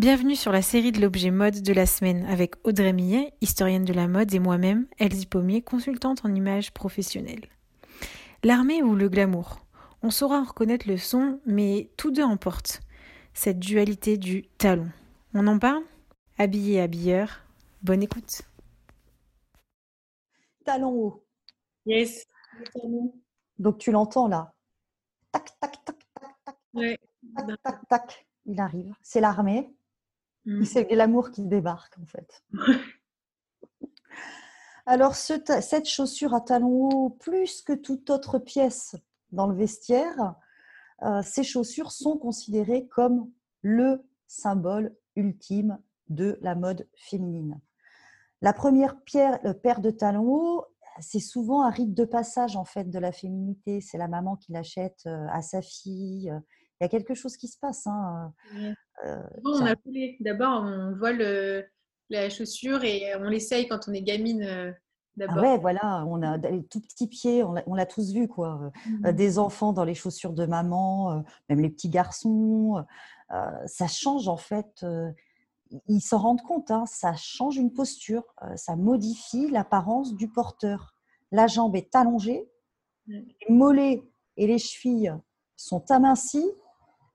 Bienvenue sur la série de l'objet mode de la semaine avec Audrey Millet, historienne de la mode, et moi-même, Elsie Pommier, consultante en images professionnelles. L'armée ou le glamour? On saura en reconnaître le son, mais tous deux emportent cette dualité du talon. On en parle? Habillé, habilleur, bonne écoute. Talon haut. Yes. Donc tu l'entends là. Tac, tac, tac, tac, tac. Ouais. Tac, tac, tac. Il arrive. C'est l'armée. Mm. C'est l'amour qui débarque en fait. Alors ce- cette chaussure à talons hauts, plus que toute autre pièce dans le vestiaire, euh, ces chaussures sont considérées comme le symbole ultime de la mode féminine. La première pierre- euh, paire de talons hauts, c'est souvent un rite de passage en fait de la féminité. C'est la maman qui l'achète euh, à sa fille. Il y a quelque chose qui se passe. hein, euh, Bon, on a coulé. D'abord, on voit le, la chaussure et on l'essaye quand on est gamine. euh, Ah ouais, voilà, on a des tout petits pieds, on l'a on l'a tous vu, quoi. Euh, Des enfants dans les chaussures de maman, euh, même les petits garçons. euh, ça change en fait. euh, ils s'en rendent compte, hein, ça change une posture, euh, ça modifie l'apparence du porteur. La jambe est allongée, Ouais. les mollets et les chevilles sont amincis,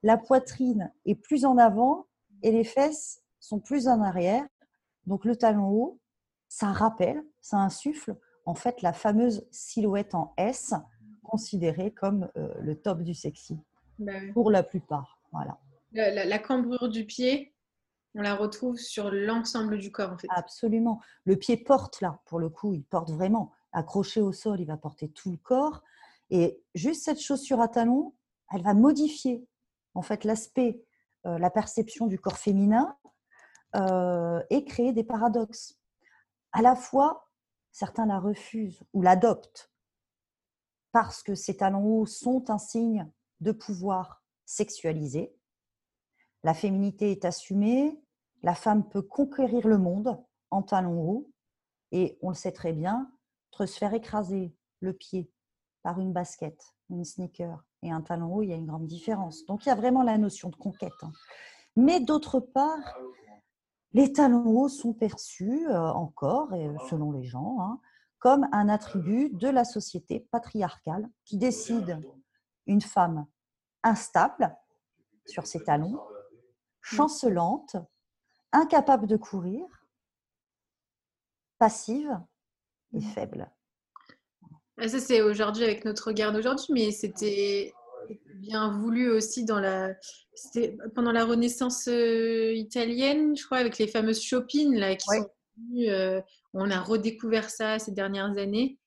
la poitrine est plus en avant et les fesses sont plus en arrière. Donc le talon haut, ça rappelle, ça insuffle en fait la fameuse silhouette en S, considérée comme euh, le top du sexy Bah pour la plupart. Voilà, la, la- la cambrure du pied, on la retrouve sur l'ensemble du corps en fait. absolument. Le pied porte là, pour le coup, il porte vraiment. Accroché au sol, il va porter tout le corps. Et juste cette chaussure à talons, elle va modifier en fait l'aspect, euh, la perception du corps féminin euh, et des paradoxes. À la fois, certains la refusent ou l'adoptent parce que ces talons hauts sont un signe de pouvoir sexualisé. La féminité est assumée, la femme peut conquérir le monde en talons hauts et on le sait très bien, se faire écraser le pied par une basket, une sneaker et un talon haut, il y a une grande différence. Donc il y a vraiment la notion de conquête. hein. Mais d'autre part, les talons hauts sont perçus euh, encore, et, euh, selon les gens, hein, comme un attribut de la société patriarcale qui décide une femme instable sur ses talons, chancelante, incapable de courir, passive et faible. Ah, Ça, c'est aujourd'hui avec notre regard d'aujourd'hui, mais c'était bien voulu aussi dans la. Pendant la Renaissance euh, italienne, je crois, avec les fameuses chopines là, qui Ouais. sont venues, euh, on a redécouvert ça ces dernières années.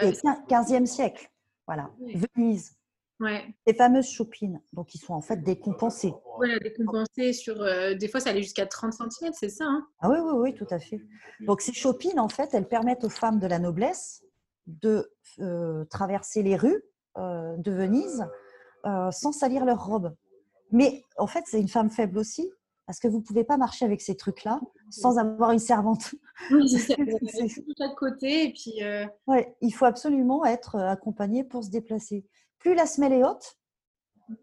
Et Euh, 15e siècle, voilà. Venise, ouais, les fameuses chopines, donc ils sont en fait décompensées. voilà, décompensé sur. euh, des fois, ça allait jusqu'à 30 cm, c'est ça hein? Ah oui, oui, oui, tout à fait. Donc ces chopines, en fait, elles permettent aux femmes de la noblesse de euh, traverser les rues euh, de Venise euh, sans salir leur robe. Mais en fait, c'est une femme faible aussi, parce que vous ne pouvez pas marcher avec ces trucs-là sans avoir une servante. Oui, c'est ça. C'est- De chaque côté, et puis. Ouais, il faut absolument être accompagné pour se déplacer. Plus la semelle est haute,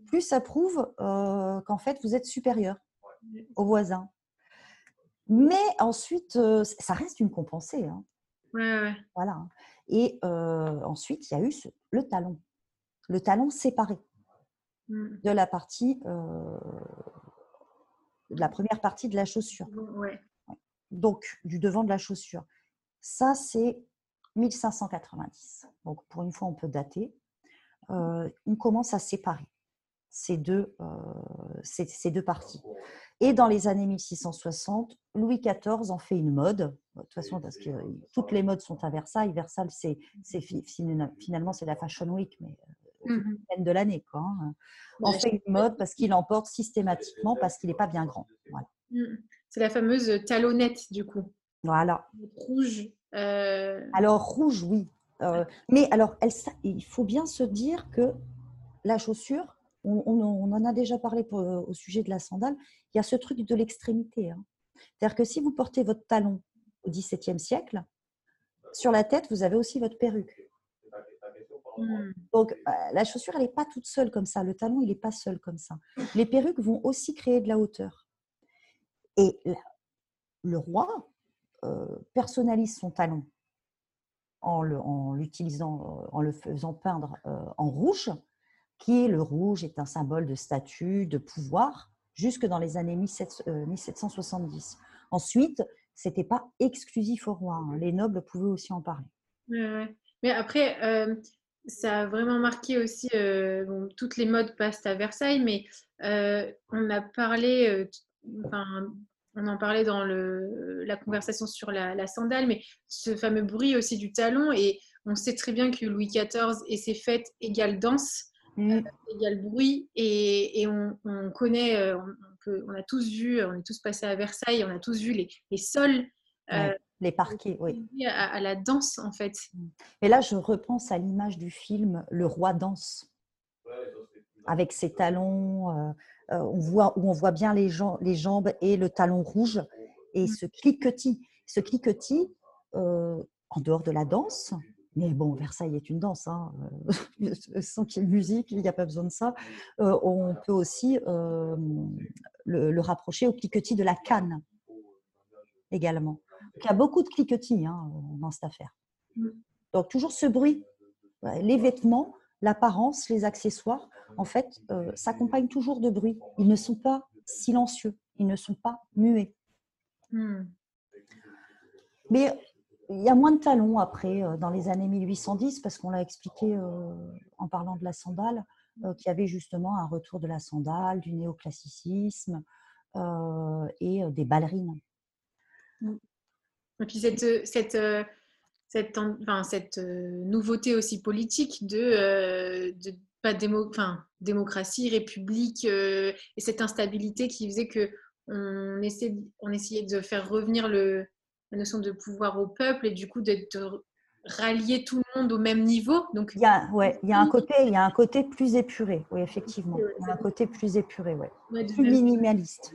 plus ça prouve qu'en fait, vous êtes supérieur aux voisins. Mais ensuite, ça reste une compensée. hein. ouais, ouais. Voilà. Et euh, ensuite, il y a eu ce- le talon. Le talon séparé Mm. de la partie, euh, de la première partie de la chaussure. Ouais. Donc, du devant de la chaussure. Ça, c'est 1590. Donc, pour une fois, on peut dater. Euh, on commence à séparer ces deux, ces, ces deux parties. Et dans les années 1660, Louis XIV en fait une mode. De toute façon, parce que euh, toutes les modes sont à Versailles. Versailles, c'est, c'est fi- fina- finalement, c'est la Fashion Week, mais euh, Mhm. peine de l'année. Quoi, hein. En Ouais, fait une mode parce qu'il emporte systématiquement parce qu'il n'est pas bien grand. Voilà. Mm. C'est la fameuse talonnette, du coup. voilà. Rouge. euh, Alors, rouge, oui. Euh, mais alors, elle, il faut bien se dire que la chaussure, on, en a déjà parlé pour- au sujet de la sandale, il y a ce truc de l'extrémité. hein. C'est-à-dire que si vous portez votre talon au XVIIe siècle, sur la tête, vous avez aussi votre perruque. Donc, euh, la chaussure, elle n'est pas toute seule comme ça. Le talon, il n'est pas seul comme ça. Les perruques vont aussi créer de la hauteur. Et le roi personnalise son talon en l'utilisant, en, le faisant peindre en rouge, qui le rouge est un symbole de statut, de pouvoir, jusque dans les années 1770. Ensuite, c'était pas exclusif au roi. Hein. Les nobles pouvaient aussi en parler. Mais après, euh, ça a vraiment marqué aussi. Euh, toutes les modes passent à Versailles, mais euh, on a parlé. On en parlait dans la conversation sur la, sandale, mais ce fameux bruit aussi du talon. Et on sait très bien que Louis XIV et ses fêtes égale danse, mmh. égale bruit. Et, on, connaît, on, on, a tous vu, on est tous passés à Versailles, on a tous vu les, les sols. Euh, les parquets, oui. À, la danse, en fait. Et là, je repense à l'image du film Le Roi danse, avec ses talons, euh, euh, on voit, où on voit bien les, les jambes et le talon rouge, et mm. ce cliquetis. Ce cliquetis, en dehors de la danse, mais bon, Versailles est une danse, hein. sans qu'il y ait musique, il n'y a pas besoin de ça. on peut aussi le, rapprocher au cliquetis de la canne également. il y a beaucoup de cliquetis hein, dans cette affaire. Donc toujours ce bruit, les vêtements, l'apparence, les accessoires, en fait, s'accompagnent toujours de bruit. Ils ne sont pas silencieux, ils ne sont pas muets. Mmh. Mais il y a moins de talons après, euh, dans les années 1810, parce qu'on l'a expliqué euh, en parlant de la sandale, euh, qu'il y avait justement un retour de la sandale, du néoclassicisme et des ballerines. Et puis cette, cette, cette, enfin, cette nouveauté aussi politique de, de enfin, démocratie, république et cette instabilité qui faisait que on, on essayait de faire revenir le, la notion de pouvoir au peuple et du coup d'être rallier tout le monde au même niveau. Donc il y a, ouais, il y a un côté, il y a un côté plus épuré, oui effectivement, il y a un côté plus épuré, ouais, plus minimaliste.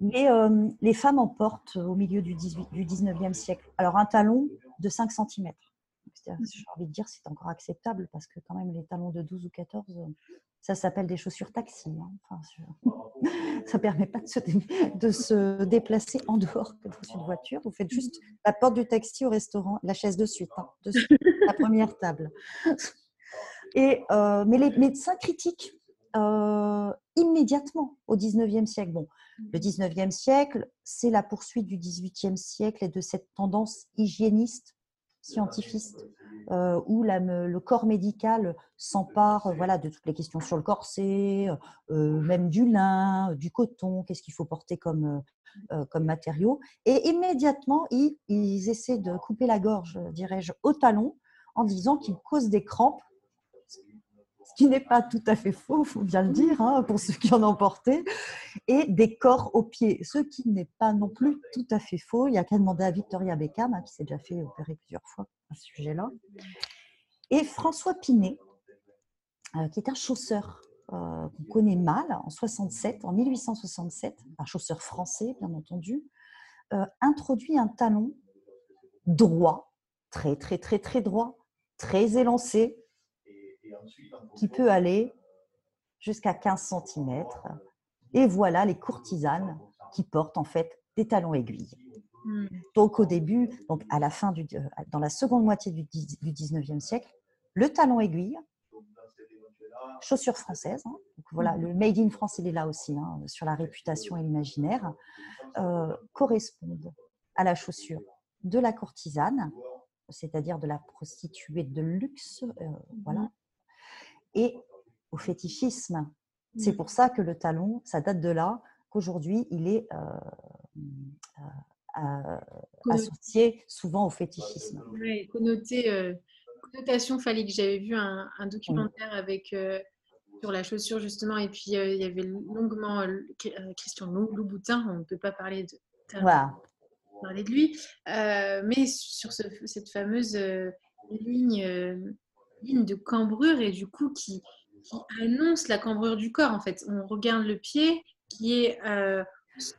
Mais euh, les femmes en portent au milieu du, 18, du 19e siècle. Alors un talon de 5 cm. J'ai envie de dire c'est encore acceptable parce que quand même les talons de 12 ou 14, ça s'appelle des chaussures taxi. Hein. Enfin, ça ne permet pas de se, de se, déplacer en dehors que dans une voiture. Vous faites juste la porte du taxi au restaurant, la chaise de suite, hein, de suite la première table. Et, euh, mais les médecins critiquent euh, immédiatement au 19e siècle. Bon, le 19e siècle, c'est la poursuite du 18e siècle et de cette tendance hygiéniste, scientifiste, euh, où le corps médical s'empare euh, voilà, de toutes les questions sur le corset, euh, même du lin, du coton, qu'est-ce qu'il faut porter comme, comme matériau. Et immédiatement, ils, ils, essaient de couper la gorge, dirais-je, au talon, en disant qu'ils causent des crampes ce qui n'est pas tout à fait faux, il faut bien le dire, hein, pour ceux qui en ont porté, et des corps aux pieds, ce qui n'est pas non plus tout à fait faux. Il y a qu'à demander à Victoria Beckham, hein, qui s'est déjà fait opérer plusieurs fois à ce sujet-là. Et François Pinet, euh, qui est un chausseur euh, qu'on connaît mal, en 67, en 1867, un chausseur français, bien entendu, euh, introduit un talon droit, très, très, très, très droit, très élancé, qui peut aller jusqu'à 15 cm. Et voilà les courtisanes qui portent en fait des talons aiguilles. Hmm. Donc au début, donc à la fin du, euh, dans la seconde moitié du, 19e siècle, le talon aiguille, chaussure française. Hein. donc voilà, le Made in France, il est là aussi, hein, sur la réputation et l'imaginaire, euh, correspondent à la chaussure de la courtisane, c'est-à-dire de la prostituée de luxe, euh, voilà, et au fétichisme. C'est pour ça que le talon, ça date de là qu'aujourd'hui, il est euh, euh, associé souvent au fétichisme. Oui, connoté, euh, connotation phallique. J'avais vu un, documentaire avec sur la chaussure justement, et puis il y avait longuement Christian Louboutin, on ne peut pas parler de, parler de lui, mais sur cette fameuse ligne ligne de cambrure et du coup qui, annonce la cambrure du corps. En fait, on regarde le pied qui est euh,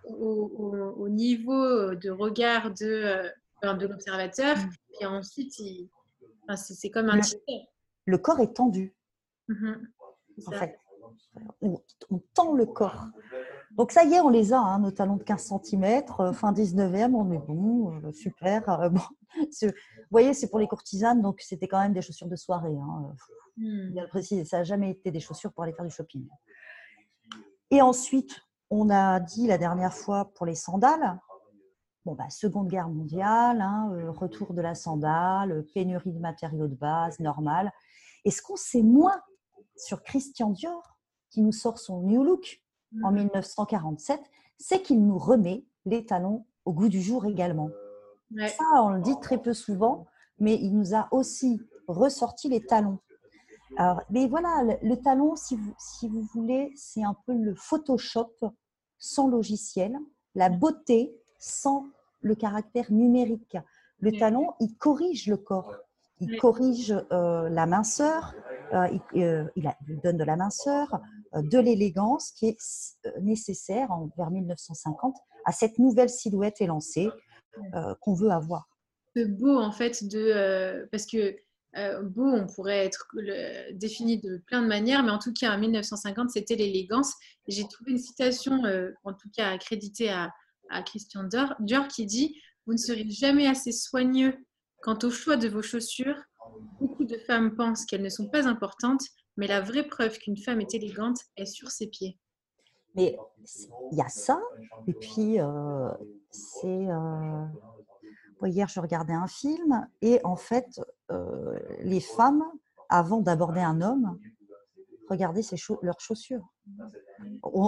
au, niveau de regard de, euh, de l'observateur, mm. et ensuite, c'est comme un le, le corps est tendu. Mm-hmm. en fait. On, tend le corps. Donc ça y est, on les a, hein, nos talons de 15 cm, fin 19e, on est bon, euh, super. Euh, vous voyez, c'est pour les courtisanes, donc c'était quand même des chaussures de soirée. Hein. Hmm. Bien préciser, ça n'a jamais été des chaussures pour aller faire du shopping. Et ensuite, on a dit la dernière fois pour les sandales, bon, bah, Seconde Guerre mondiale, hein, euh, retour de la sandale, pénurie de matériaux de base, normal. Et ce qu'on sait moins sur Christian Dior, qui nous sort son New Look en 1947, mmh. c'est qu'il nous remet les talons au goût du jour également. Ça, on le dit très peu souvent, mais il nous a aussi ressorti les talons. Alors, mais voilà, le, talon, si vous, si vous voulez, c'est un peu le Photoshop sans logiciel, la beauté sans le caractère numérique. Le talon, il corrige le corps, il corrige euh, la minceur, euh, euh, il, donne de la minceur, de l'élégance qui est nécessaire en, vers 1950 à cette nouvelle silhouette élancée qu'on veut avoir. Beau en fait de parce que beau, on pourrait être défini de plein de manières, mais en tout cas en 1950 c'était l'élégance. J'ai trouvé une citation, en tout cas accréditée à, à Christian Dior, qui dit Vous ne serez jamais assez soigneux quant au choix de vos chaussures. Beaucoup de femmes pensent qu'elles ne sont pas importantes, mais la vraie preuve qu'une femme est élégante est sur ses pieds. Mais il y a ça, et puis euh, c'est. Euh, hier, je regardais un film, et en fait, euh, les femmes, avant d'aborder un homme, regardaient leurs chaussures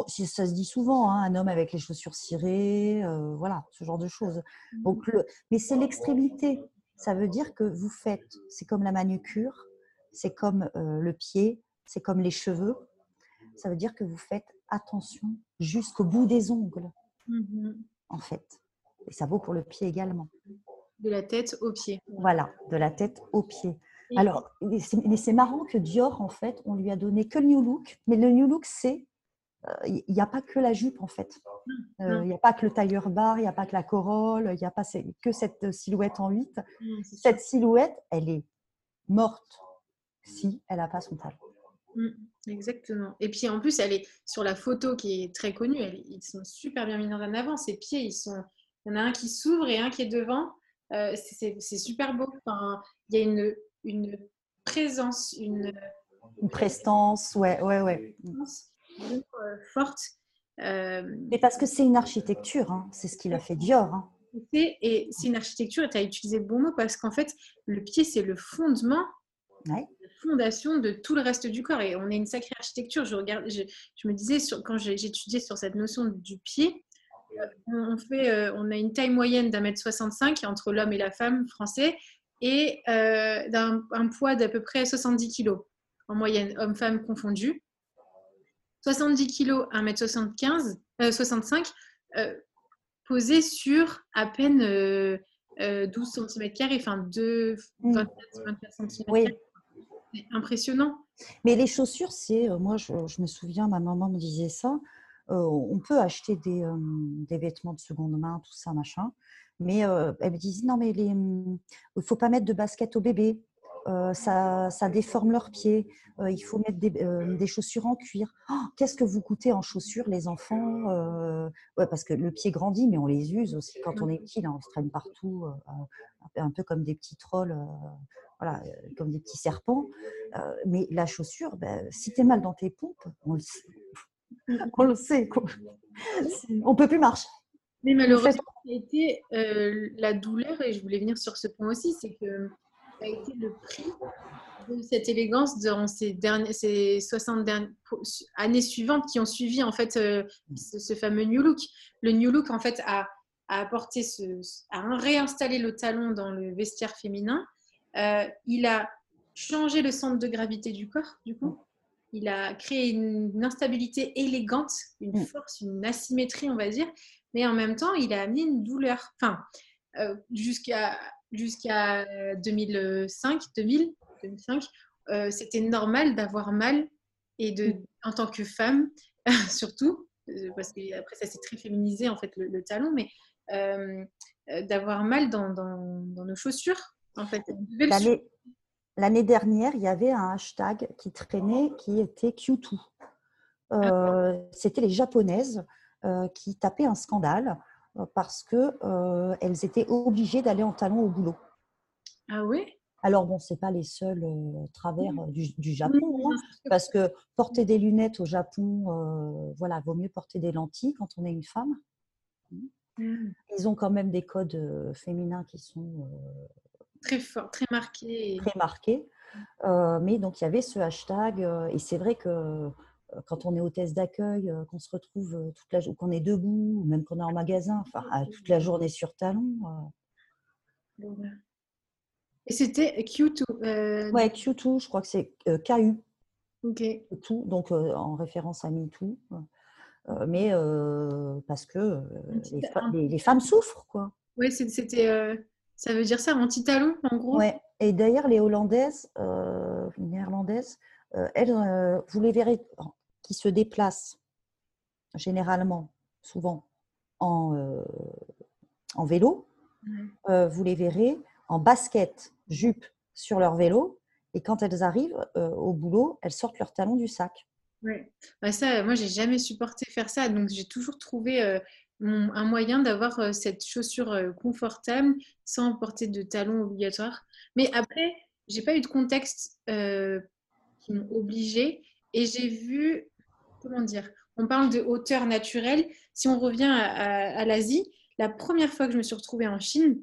ça se dit souvent, hein, un homme avec les chaussures cirées, voilà, ce genre de choses. Donc, mais c'est l'extrémité. Ça veut dire que vous faites, c'est comme la manucure, c'est comme euh, le pied, c'est comme les cheveux. Ça veut dire que vous faites attention jusqu'au bout des ongles, mmh en fait. Et ça vaut pour le pied également. De la tête au pied. Voilà, de la tête au pied. Alors, mais c'est marrant que Dior, en fait, on lui a donné que le New Look. Mais le New Look, c'est il n'y a pas que la jupe en fait. Euh, il n'y a pas que le tailleur bar, il n'y a pas que la corolle, il n'y a pas que cette silhouette en 8. Cette silhouette, elle est morte si elle n'a pas son talent. Mmh, exactement. Et puis en plus, elle est sur la photo qui est très connue, ils sont super bien mis en avant. Ses pieds, ils sont, il y en a un qui s'ouvre et un qui est devant. Euh, c'est super beau. Enfin, il y a une, une présence, une, une prestance, ouais, ouais, ouais. Euh, forte. Euh, Mais parce que c'est une architecture, hein. c'est ce qu'il a fait Dior. Hein. Et c'est une architecture, et tu as utilisé le bon mot, parce qu'en fait, le pied, c'est le fondement, la fondation de tout le reste du corps. Et on est une sacrée architecture. Je, regarde, je, me disais, sur, quand j'étudiais sur cette notion du pied, euh, on, fait, on a une taille moyenne d'un mètre 65 entre l'homme et la femme français, et d'un un poids d'à peu près 70 kg en moyenne, homme-femme confondus. 70 kg, 1m75, 65, posé sur à peine 12 euh, euh, cm, enfin 2, 24, 24 cm. Oui. Impressionnant. Mais les chaussures, c'est, euh, moi je, me souviens, ma maman me disait ça, on peut acheter des, des, vêtements de seconde main, tout ça, machin. Mais elle me disait, non, mais il faut pas mettre de basket au bébé. Euh, ça, déforme leurs pieds. Euh, il faut mettre des, euh, chaussures en cuir. Oh, qu'est-ce que vous coûtez en chaussures, les enfants Parce que le pied grandit, mais on les use aussi quand on est petit. Là, on se traîne partout, un peu comme des petits trolls, voilà, comme des petits serpents. mais la chaussure, ben, si tu es mal dans tes pompes, on le sait. on le sait. On peut plus marcher. Mais malheureusement, ça a été la douleur, et je voulais venir sur ce point aussi, c'est que a été le prix de cette élégance durant ces, derniers, ces 60 dernières années suivantes qui ont suivi en fait euh, ce, fameux New Look. Le New Look en fait a, a apporté ce, a réinstallé le talon dans le vestiaire féminin. Euh, il a changé le centre de gravité du corps, du coup. Il a créé une, instabilité élégante, une mm. force, une asymétrie, on va dire. Mais en même temps, il a amené une douleur. Enfin, euh, jusqu'à jusqu'à 2005, 2000, 2005, c'était normal d'avoir mal et de, mm. en tant que femme, surtout, euh, parce qu'après ça s'est très féminisé en fait le, talon, mais euh, d'avoir mal dans, dans, nos chaussures. En fait. L'année dernière, il y avait un hashtag qui traînait qui était Q2. Ah c'était les japonaises qui tapaient un scandale parce que elles étaient obligées d'aller en talons au boulot. Ah oui? Alors, bon, ce n'est pas les seuls travers du, Japon, hein, parce que porter des lunettes au Japon, voilà, vaut mieux porter des lentilles quand on est une femme. Mmh. Ils ont quand même des codes féminins qui sont très forts, très marqués. Très marqués. Mmh. mais donc, il y avait ce hashtag, et c'est vrai que quand on est hôtesse d'accueil, qu'on se retrouve toute la qu'on est debout, ou même qu'on est en magasin, enfin, toute la journée sur talon. Et c'était Q2 euh... Ouais, Q2, je crois que c'est euh, KU. Ok. Tout, donc euh, en référence à MeToo. Euh, mais parce que les, femmes souffrent, quoi. Oui, c'était. Ça veut dire ça, anti-talon, en gros? Ouais. Et d'ailleurs, les Hollandaises, les Néerlandaises, elles, vous les verrez, qui se déplacent généralement, souvent, en, en vélo. vous les verrez en basket jupe sur leur vélo. Et quand elles arrivent euh, au boulot, elles sortent leurs talons du sac. Oui, bah ça, moi, j'ai jamais supporté faire ça. Donc, j'ai toujours trouvé euh, un moyen d'avoir euh, cette chaussure confortable sans porter de talons obligatoires. Mais après, j'ai pas eu de contexte qui m'ont obligée. Et j'ai vu, comment dire, on parle de hauteur naturelle. Si on revient à, à l'Asie, la première fois que je me suis retrouvée en Chine,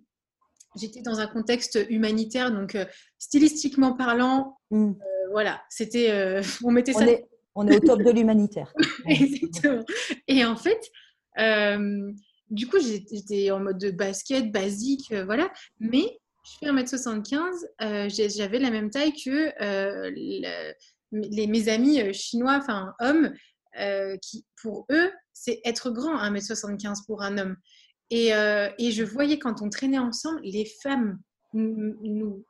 j'étais dans un contexte humanitaire, donc euh, stylistiquement parlant, mm. euh, voilà, c'était, euh, on mettait ça. On est, au top de l'humanitaire. Exactement. Et en fait, du coup, j'étais en mode de basket basique, voilà, mais je fais 1m75, j'avais la même taille que les, mes amis chinois, enfin hommes, qui pour eux, c'est être grand 1m75 pour un homme. Euh, et, je voyais quand on traînait ensemble, les femmes nous,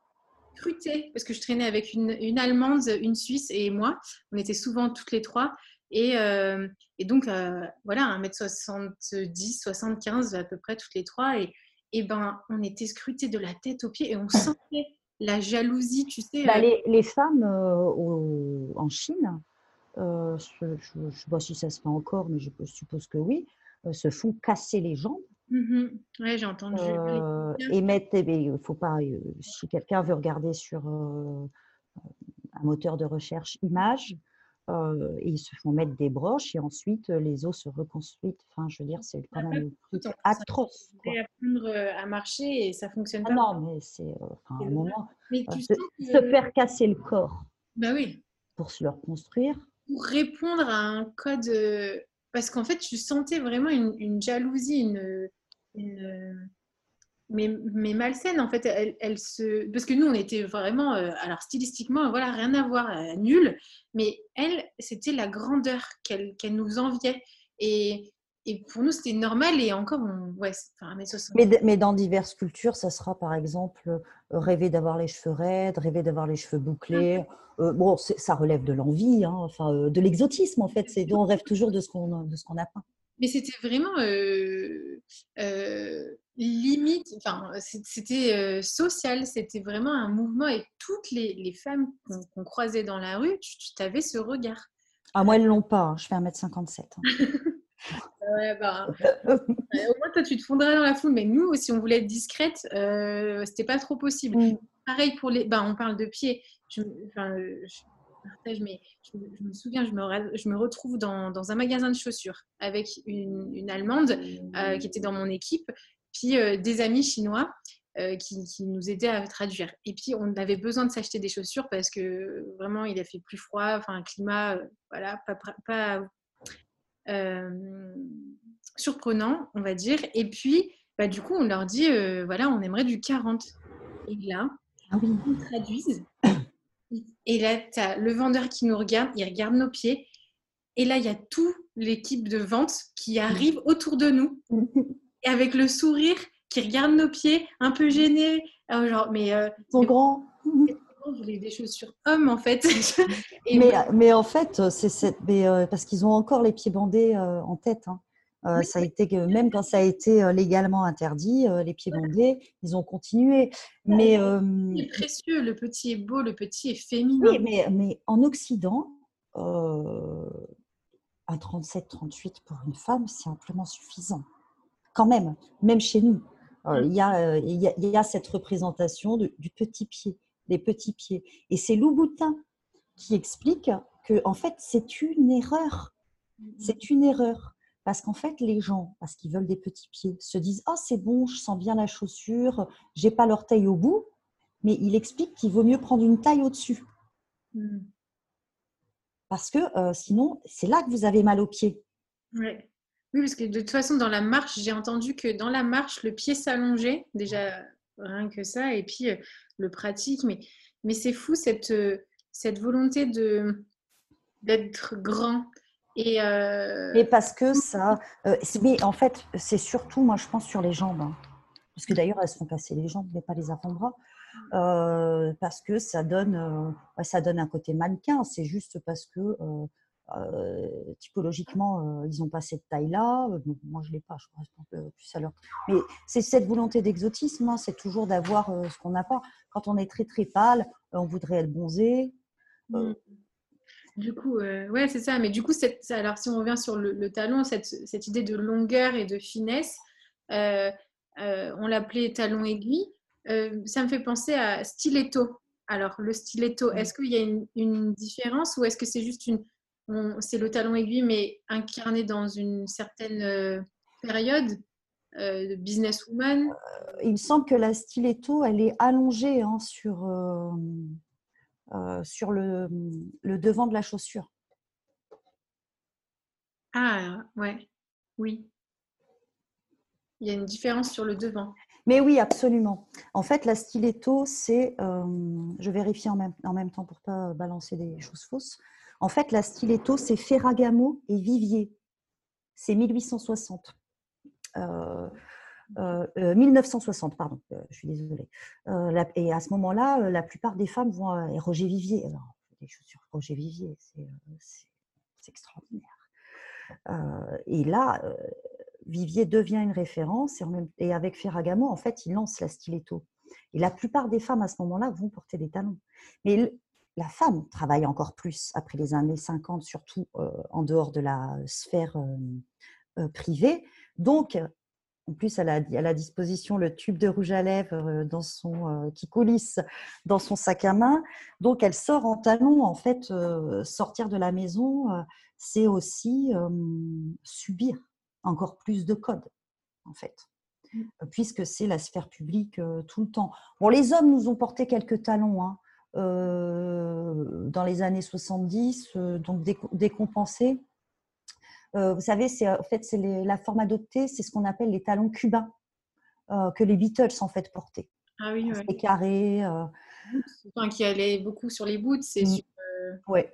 scrutaient, parce que je traînais avec une, Allemande, une Suisse et moi. On était souvent toutes les trois. Et, euh, donc, euh, voilà, 1m70, 75 à peu près toutes les trois. Et, et ben, on était scrutés de la tête aux pieds et on sentait la jalousie, tu sais. Bah, les, femmes en Chine, je ne sais pas si ça se fait encore, mais je suppose que oui, se font casser les jambes Mmh oui, j'ai entendu. Euh, et mettre, il faut pas, euh, si quelqu'un veut regarder sur euh, un moteur de recherche image, ils se font mettre des broches et ensuite les os se reconstruisent. Enfin, je veux dire, c'est quand même atroce. apprendre à marcher et ça fonctionne ah pas. non, mais c'est un moment. Mais tu se, se, faire casser le corps. Bah oui. Pour se le reconstruire. Pour répondre à un code parce qu'en fait, tu sentais vraiment une, jalousie, une, mais, mais, malsaine en fait. Elle, se, parce que nous, on était vraiment, euh, alors stylistiquement, voilà, rien à voir, euh, nul. Mais elle, c'était la grandeur qu'elle nous enviait. Et, et pour nous, c'était normal et encore, on, ouais, enfin, mais, mais, dans diverses cultures, ça sera par exemple euh, rêver d'avoir les cheveux raides, rêver d'avoir les cheveux bouclés. Euh, bon, ça relève de l'envie, hein, enfin, euh, de l'exotisme en fait. On rêve toujours de ce qu'on, de ce qu'on a pas. Mais c'était vraiment limite, enfin, c'était social, c'était vraiment un mouvement et toutes les, les femmes qu'on, croisait dans la rue, tu, tu avais ce regard. Ah, moi, elles l'ont pas, hein. je fais 1m57. Hein. ouais, bah, au moins, toi, tu te fondrais dans la foule. Mais nous, si on voulait être discrète, c'était pas trop possible. Mm. Pareil pour les. Ben, on parle de pieds. Je, enfin, je, mais je, me souviens, je me, je me retrouve dans, dans, un magasin de chaussures avec une, une Allemande euh, qui était dans mon équipe, puis euh, des amis chinois. Euh, qui, qui, nous aidaient à traduire. Et puis, on avait besoin de s'acheter des chaussures parce que vraiment, il a fait plus froid, enfin, un climat, voilà, pas, pas, surprenant, on va dire. Et puis, bah, du coup, on leur dit, voilà, on aimerait du 40. Et là, ah ils traduisent. Et là, tu as le vendeur qui nous regarde, il regarde nos pieds. Et là, il y a toute l'équipe de vente qui arrive autour de nous. Et avec le sourire, qui regarde nos pieds, un peu gênés. genre, mais. Euh, Ils sont grands je voulais des chaussures hommes en fait. mais, mais, en fait, c'est cette, euh, parce qu'ils ont encore les pieds bandés euh, en tête. Hein. Euh, ça a été que même quand ça a été légalement interdit, les pieds bandés, ils ont continué. Mais c'est précieux, le petit est beau, le petit est féminin. Oui, mais, mais en Occident, un 37-38 pour une femme, c'est amplement suffisant. Quand même, même chez nous, euh, il y, a, il, y a, cette représentation du petit pied, des petits pieds. Et c'est Louboutin qui explique que, en fait, c'est une erreur. C'est une erreur. Parce qu'en fait, les gens, parce qu'ils veulent des petits pieds, se disent Ah, c'est bon, je sens bien la chaussure, j'ai pas l'orteil au bout. Mais il explique qu'il vaut mieux prendre une taille au-dessus. Hmm. Parce que euh, sinon, c'est là que vous avez mal au pied. Oui, parce que de toute façon, dans la marche, j'ai entendu que dans la marche, le pied s'allongeait, déjà rien que ça, et puis euh, le pratique. Mais, mais c'est fou cette, euh, cette volonté de d'être grand. Et, et parce que ça. mais en fait, c'est surtout, moi, je pense, sur les jambes. Hein. Parce que d'ailleurs, elles se font casser les jambes, mais pas les avant-bras. Euh, parce que ça donne, euh, ça donne un côté mannequin. C'est juste parce que euh, typologiquement, ils n'ont pas cette taille-là. moi, je ne l'ai pas, je correspond plus à leur. Mais c'est cette volonté d'exotisme, hein, c'est toujours d'avoir ce qu'on n'a pas. Quand on est très très pâle, on voudrait être bronzé. Mmh. Du coup, ouais, c'est ça. Mais du coup, cette, alors si on revient sur le, le talon, cette, cette, idée de longueur et de finesse, on l'appelait talon aiguille. Euh, ça me fait penser à stiletto. Alors, le stiletto, est-ce qu'il y a une, différence ou est-ce que c'est juste une. C'est le talon aiguille, mais incarné dans une certaine euh, période euh, de businesswoman? Il me semble que la stiletto, elle est allongée hein, sur, sur le, le devant de la chaussure. Ah, ouais, oui. Il y a une différence sur le devant. Mais oui, absolument. En fait, la stiletto, c'est, euh, je vérifie en même, en même temps pour pas balancer des choses fausses. En fait, la stiletto, c'est Ferragamo et Vivier. C'est 1860. 1960, euh, euh, pardon, je suis désolée. et à ce moment-là, la plupart des femmes vont Roger Vivier. Alors, des chaussures Roger Vivier, c'est extraordinaire. et là, Vivier devient une référence et, avec Ferragamo, en fait, il lance la stiletto. Et la plupart des femmes à ce moment-là vont porter des talons. Mais la femme travaille encore plus après les années 50, surtout euh, en dehors de la sphère euh, euh, privée. Donc, en plus, elle a à la disposition le tube de rouge à lèvres dans son, qui coulisse dans son sac à main. Donc, elle sort en talons. En fait, sortir de la maison, c'est aussi subir encore plus de codes, en fait, mmh. euh, puisque c'est la sphère publique euh, tout le temps. Bon, les hommes nous ont porté quelques talons hein, euh, dans les années 70, donc décompensés. Vous savez, c'est en fait c'est la forme adoptée, c'est ce qu'on appelle les talons cubains que les Beatles en fait portaient. Ah oui, ouais. carrés. Enfin, qui allait beaucoup sur les boots, c'est mmh. Ouais.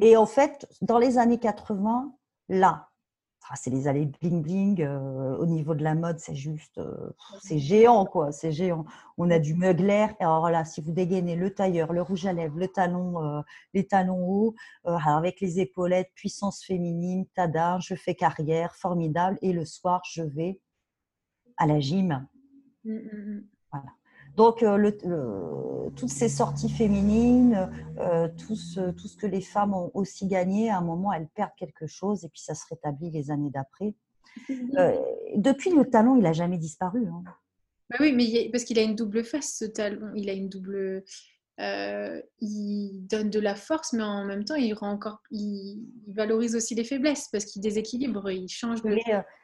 Et en fait, dans les années 80, là, ah, c'est les allées bling bling euh, au niveau de la mode, c'est juste, euh, c'est géant quoi, c'est géant. On a du Mugler. Alors là, si vous dégainez le tailleur, le rouge à lèvres, le talon, euh, les talons hauts, avec les épaulettes, puissance féminine, tada, je fais carrière, formidable. Et le soir, je vais à la gym. Mmh, mmh, mmh. Voilà. Donc, euh, toutes ces sorties féminines, euh, tout, ce, tout, ce, que les femmes ont aussi gagné, à un moment, elles perdent quelque chose et puis ça se rétablit les années d'après. Euh, depuis, le talon, il n'a jamais disparu. Hein. Bah oui, mais parce qu'il a une double face, ce talon. Il a une double. il donne de la force, mais en même temps, il, rend encore, il, valorise aussi les faiblesses parce qu'il déséquilibre, il change de.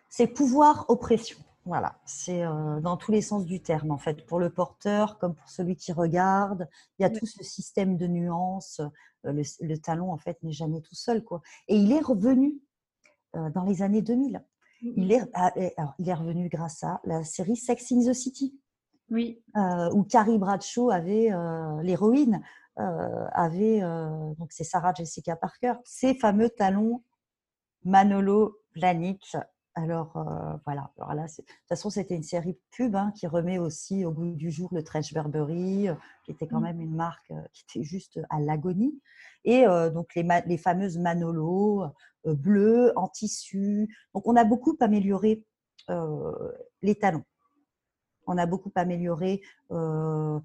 C'est pouvoir oppression. Voilà, c'est euh, dans tous les sens du terme, en fait, pour le porteur comme pour celui qui regarde. Il y a tout ce système de nuances. Euh, le, talon, en fait, n'est jamais tout seul. Quoi. Et il est revenu euh, dans les années 2000. Il est, ah, il est revenu grâce à la série Sex in the City. Oui. où Carrie Bradshaw avait, l'héroïne, avait, donc c'est Sarah Jessica Parker, ces fameux talons Manolo Blahnik alors euh, voilà, alors là, de toute façon, c'était une série pub hein, qui remet aussi au goût du jour le Trench Burberry, euh, qui était quand mmh. même une marque euh, qui était juste à l'agonie. Et donc les, les, fameuses Manolo bleues en tissu. Donc on a beaucoup amélioré les talons. On a beaucoup amélioré, on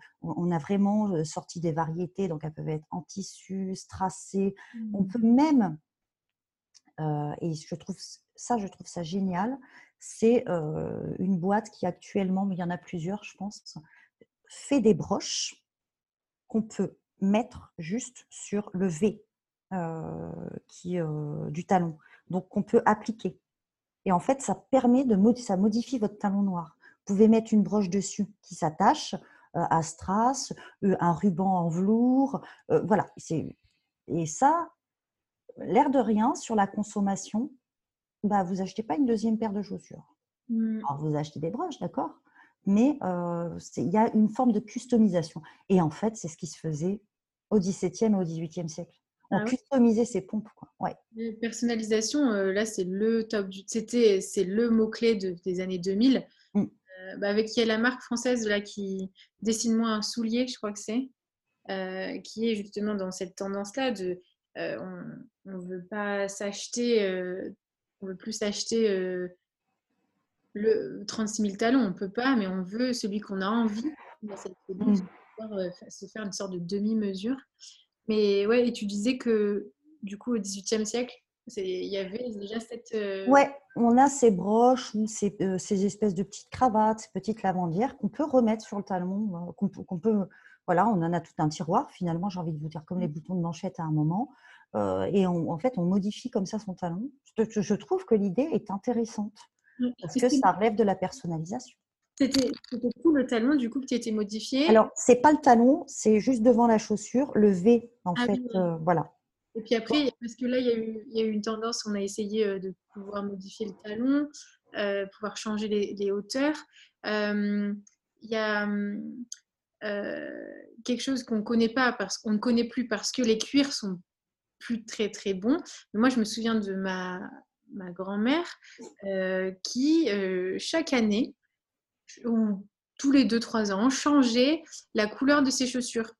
a vraiment sorti des variétés, donc elles peuvent être en tissu, strassées. On mmh. peut même et je trouve ça, je trouve ça génial. C'est une boîte qui actuellement, mais il y en a plusieurs, je pense, fait des broches qu'on peut mettre juste sur le V qui, du talon. Donc, qu'on peut appliquer. Et en fait, ça permet de ça modifie votre talon noir. Vous pouvez mettre une broche dessus qui s'attache à strass, un ruban en velours. voilà. Et ça, l'air de rien, sur la consommation, bah, vous achetez pas une deuxième paire de chaussures. Mmh. Alors, vous achetez des broches, d'accord Mais il y a une forme de customisation. Et en fait, c'est ce qui se faisait au XVIIe et au XVIIIe siècle. On ah customisait ses pompes. Quoi. Ouais. personnalisation, là, c'est le top. C'était, c'est le mot-clé des années 2000. Mmh. bah, avec y a la marque française là, qui dessine-moi un soulier, je crois que c'est, qui est justement dans cette tendance-là de on ne veut pas s'acheter, on veut plus s'acheter le 36 000 talons, on peut pas, mais on veut celui qu'on a envie. Mmh. se faire une sorte de demi-mesure. Mais ouais, et tu disais que du coup, au XVIIIe siècle, il y avait déjà cette. Euh ouais, on a ces broches ces, euh, ces, espèces de petites cravates, ces petites lavandières qu'on peut remettre sur le talon, euh, qu'on peut, Voilà, on en a tout un tiroir, finalement, j'ai envie de vous dire, comme les boutons de manchette à un moment. Et en fait, on modifie comme ça son talon. Je, je trouve que l'idée est intéressante parce que ça relève de la personnalisation. C'était tout le talon du coup qui a été modifié? Alors c'est pas le talon, c'est juste devant la chaussure, le V en ah fait, euh, voilà. Et puis après, parce que là il y, a eu, il y a eu une tendance, on a essayé euh, de pouvoir modifier le talon, euh, pouvoir changer les, hauteurs. il y a quelque chose qu'on ne connaît pas parce qu'on ne connaît plus parce que les cuirs sont plus très très. Mais moi je me souviens de ma ma grand-mère qui chaque année ou tous les 2-3 ans, changer la couleur de ses chaussures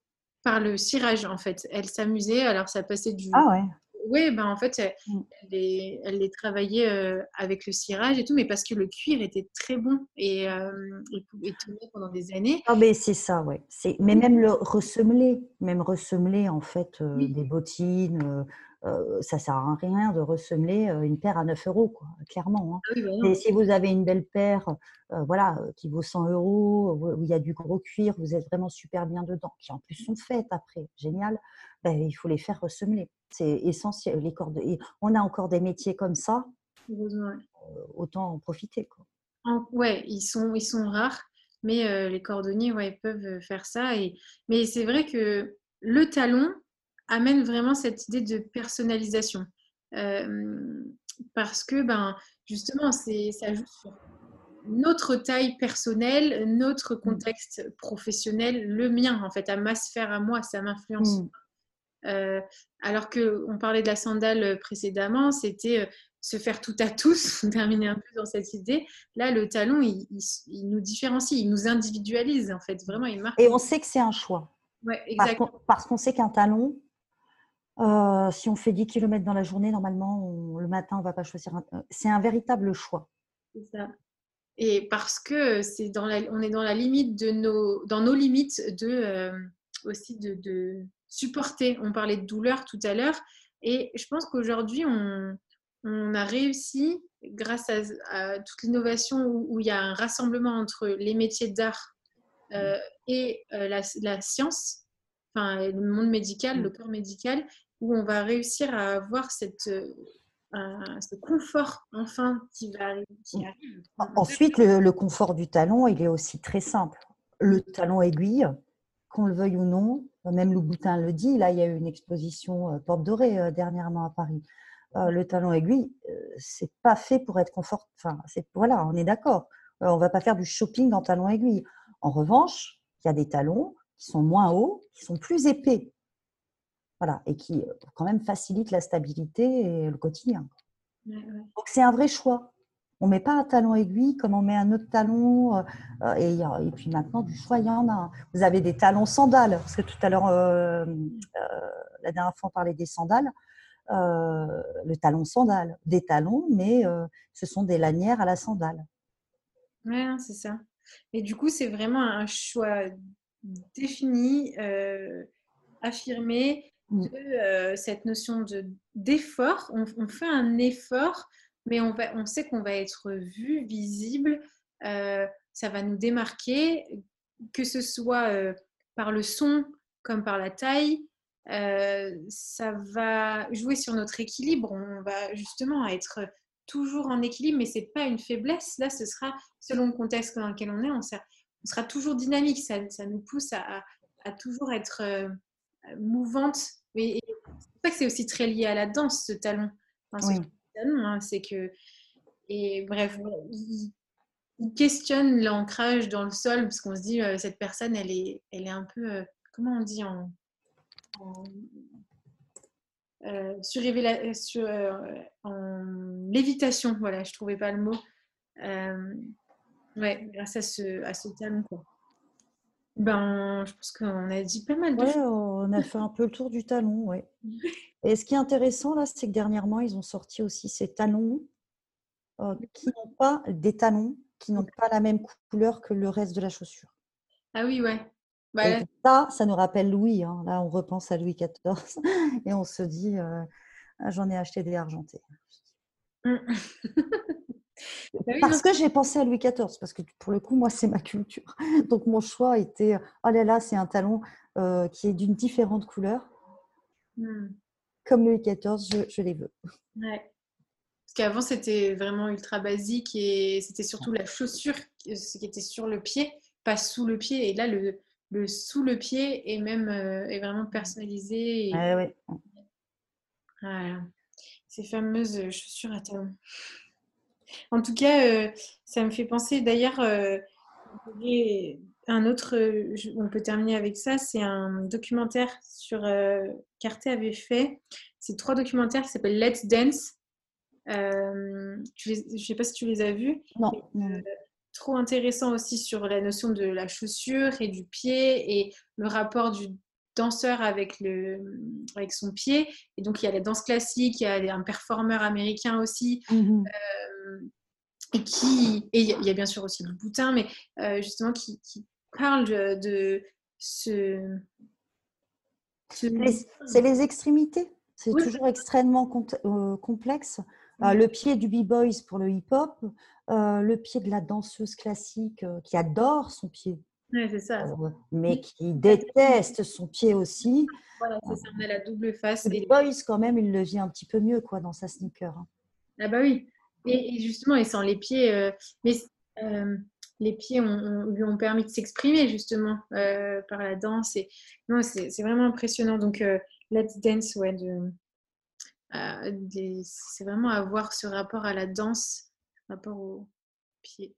par le cirage en fait. Elle s'amusait, alors ça passait du... Ah ouais oui, ben en fait, elle, mm. les, elle les travaillait euh, avec le cirage et tout, mais parce que le cuir était très bon et euh, il pouvait tenir pendant des années. Ah, mais c'est ça, ouais. Mais même le ressemeler, même ressemeler en fait euh, des bottines, euh, ça sert à rien de ressemeler une paire à 9 euros, quoi, clairement. Hein. Ah si vous avez une belle paire, voilà, qui vaut 100 euros, où il y a du gros cuir, vous êtes vraiment super bien dedans, qui en plus sont faites après, génial. Ben, il faut les faire ressemeler. C'est essentiel. Les cordes, on a encore des métiers comme ça, autant en profiter. Quoi. ouais, ils sont, ils sont rares, mais les cordonniers ouais, peuvent faire ça. Et... Mais c'est vrai que le talon, amène vraiment cette idée de personnalisation. Euh, parce que, ben, justement, ça joue sur notre taille personnelle, notre mmh. contexte professionnel, le mien, en fait, à ma sphère, à moi, ça m'influence. Mmh. Euh, alors qu'on parlait de la sandale précédemment, c'était euh, se faire tout à tous, terminer un peu dans cette idée. Là, le talon, il, nous différencie, il nous individualise, en fait, vraiment, il marque. Et on sait que c'est un choix. Ouais, exactement. Parce qu'on sait qu'un talon, euh, si on fait 10 km dans la journée, normalement, le matin, on ne va pas choisir un. Euh, c'est un véritable choix. C'est ça. Et parce que c'est dans la, on est dans la limite de nos, dans nos limites de euh, aussi de, supporter. On parlait de douleur tout à l'heure, et je pense qu'aujourd'hui on, on, a réussi grâce à, toute l'innovation où, il y a un rassemblement entre les métiers d'art et la, la, science, enfin le monde médical, le corps médical, où on va réussir à avoir cette, euh, ce confort enfin qui va arriver. Ensuite, le, confort du talon, il est aussi très simple. Le talon aiguille, qu'on le veuille ou non, même le boutin le dit, là il y a eu une exposition euh, Porte Dorée euh, dernièrement à Paris. le talon aiguille, c'est pas fait pour être confort. Enfin, voilà, on est d'accord. on va pas faire du shopping en talon aiguille. En revanche, il y a des talons qui sont moins hauts, qui sont plus épais. Voilà, et qui euh, quand même facilite la stabilité et le quotidien. Donc c'est un vrai choix. On ne met pas un talon aiguille comme on met un autre talon. Euh, euh, et, puis maintenant, du choix, il y en a. Vous avez des talons sandales, parce que tout à l'heure, la dernière fois, on parlait des sandales. le talon sandale, des talons, mais ce sont des lanières à la sandale. Oui, c'est ça. Et du coup, c'est vraiment un choix défini, affirmé, mm. de cette notion de d'effort. On, on, fait un effort, mais on, sait qu'on va être vu, visible. ça va nous démarquer, que ce soit par le son comme par la taille. ça va jouer sur notre équilibre. On va justement être toujours en équilibre, mais c'est pas une faiblesse. Là, ce sera selon le contexte dans lequel on est, on sera, toujours dynamique. Ça, nous pousse à, toujours être euh, mouvante. Et, c'est pour ça que c'est aussi très lié à la danse, ce talon. Hein, c'est que et bref, il, questionne l'ancrage dans le sol parce qu'on se dit euh, cette personne, elle est, elle est un peu, euh, comment on dit en euh, sur, en lévitation, voilà, je trouvais pas le mot. Ouais, grâce à ce, à ce talon. Quoi. Ben, je pense qu'on a dit pas mal de choses. On a fait un peu le tour du talon, ouais. Et ce qui est intéressant là, c'est que dernièrement, ils ont sorti aussi ces talons qui n'ont pas des talons qui n'ont pas la même couleur que le reste de la chaussure. Ah oui, ouais. Bah, ça, ça nous rappelle Louis. Hein. Là, on repense à Louis XIV et on se dit euh, j'en ai acheté des argentés. Parce que j'ai pensé à Louis XIV, parce que pour le coup, moi, c'est ma culture. Donc, mon choix était oh là là, c'est un talon euh, qui est d'une différente couleur. Mmh. Comme Louis XIV, je, les veux. Ouais. Parce qu'avant, c'était vraiment ultra basique et c'était surtout la chaussure qui était sur le pied, pas sous le pied. Et là, le, le sous le pied est même euh, est vraiment personnalisé. Et... Voilà. Ces fameuses chaussures à talons. En tout cas, euh, ça me fait penser d'ailleurs euh, un autre, on peut terminer avec ça, c'est un documentaire sur qu'Arte avait fait. C'est trois documentaires qui s'appellent Let's Dance. je ne sais pas si tu les as vus. Non trop intéressant aussi sur la notion de la chaussure et du pied et le rapport du danseur avec, le, avec son pied. Et donc, il y a la danse classique, il y a un performeur américain aussi. Mmh euh, et qui et il y a bien sûr aussi le boutin, mais euh, justement qui, qui, parle de, ce. C'est les extrémités. C'est toujours extrêmement euh, complexe. Le pied du B-Boys pour le hip-hop, euh, le pied de la danseuse classique euh, qui adore son pied. C'est ça. Euh, mais qui déteste son pied aussi. Voilà, c'est ça, on a la double face. Les boys, quand même, il le vit un petit peu mieux quoi, dans sa sneaker. Hein. Ah bah oui. Et, justement, et sans les pieds, mais les pieds lui ont permis de s'exprimer justement par la danse. Et non, c'est vraiment impressionnant. Donc, Let's Dance, ouais, de, c'est vraiment avoir ce rapport à la danse rapport au pied.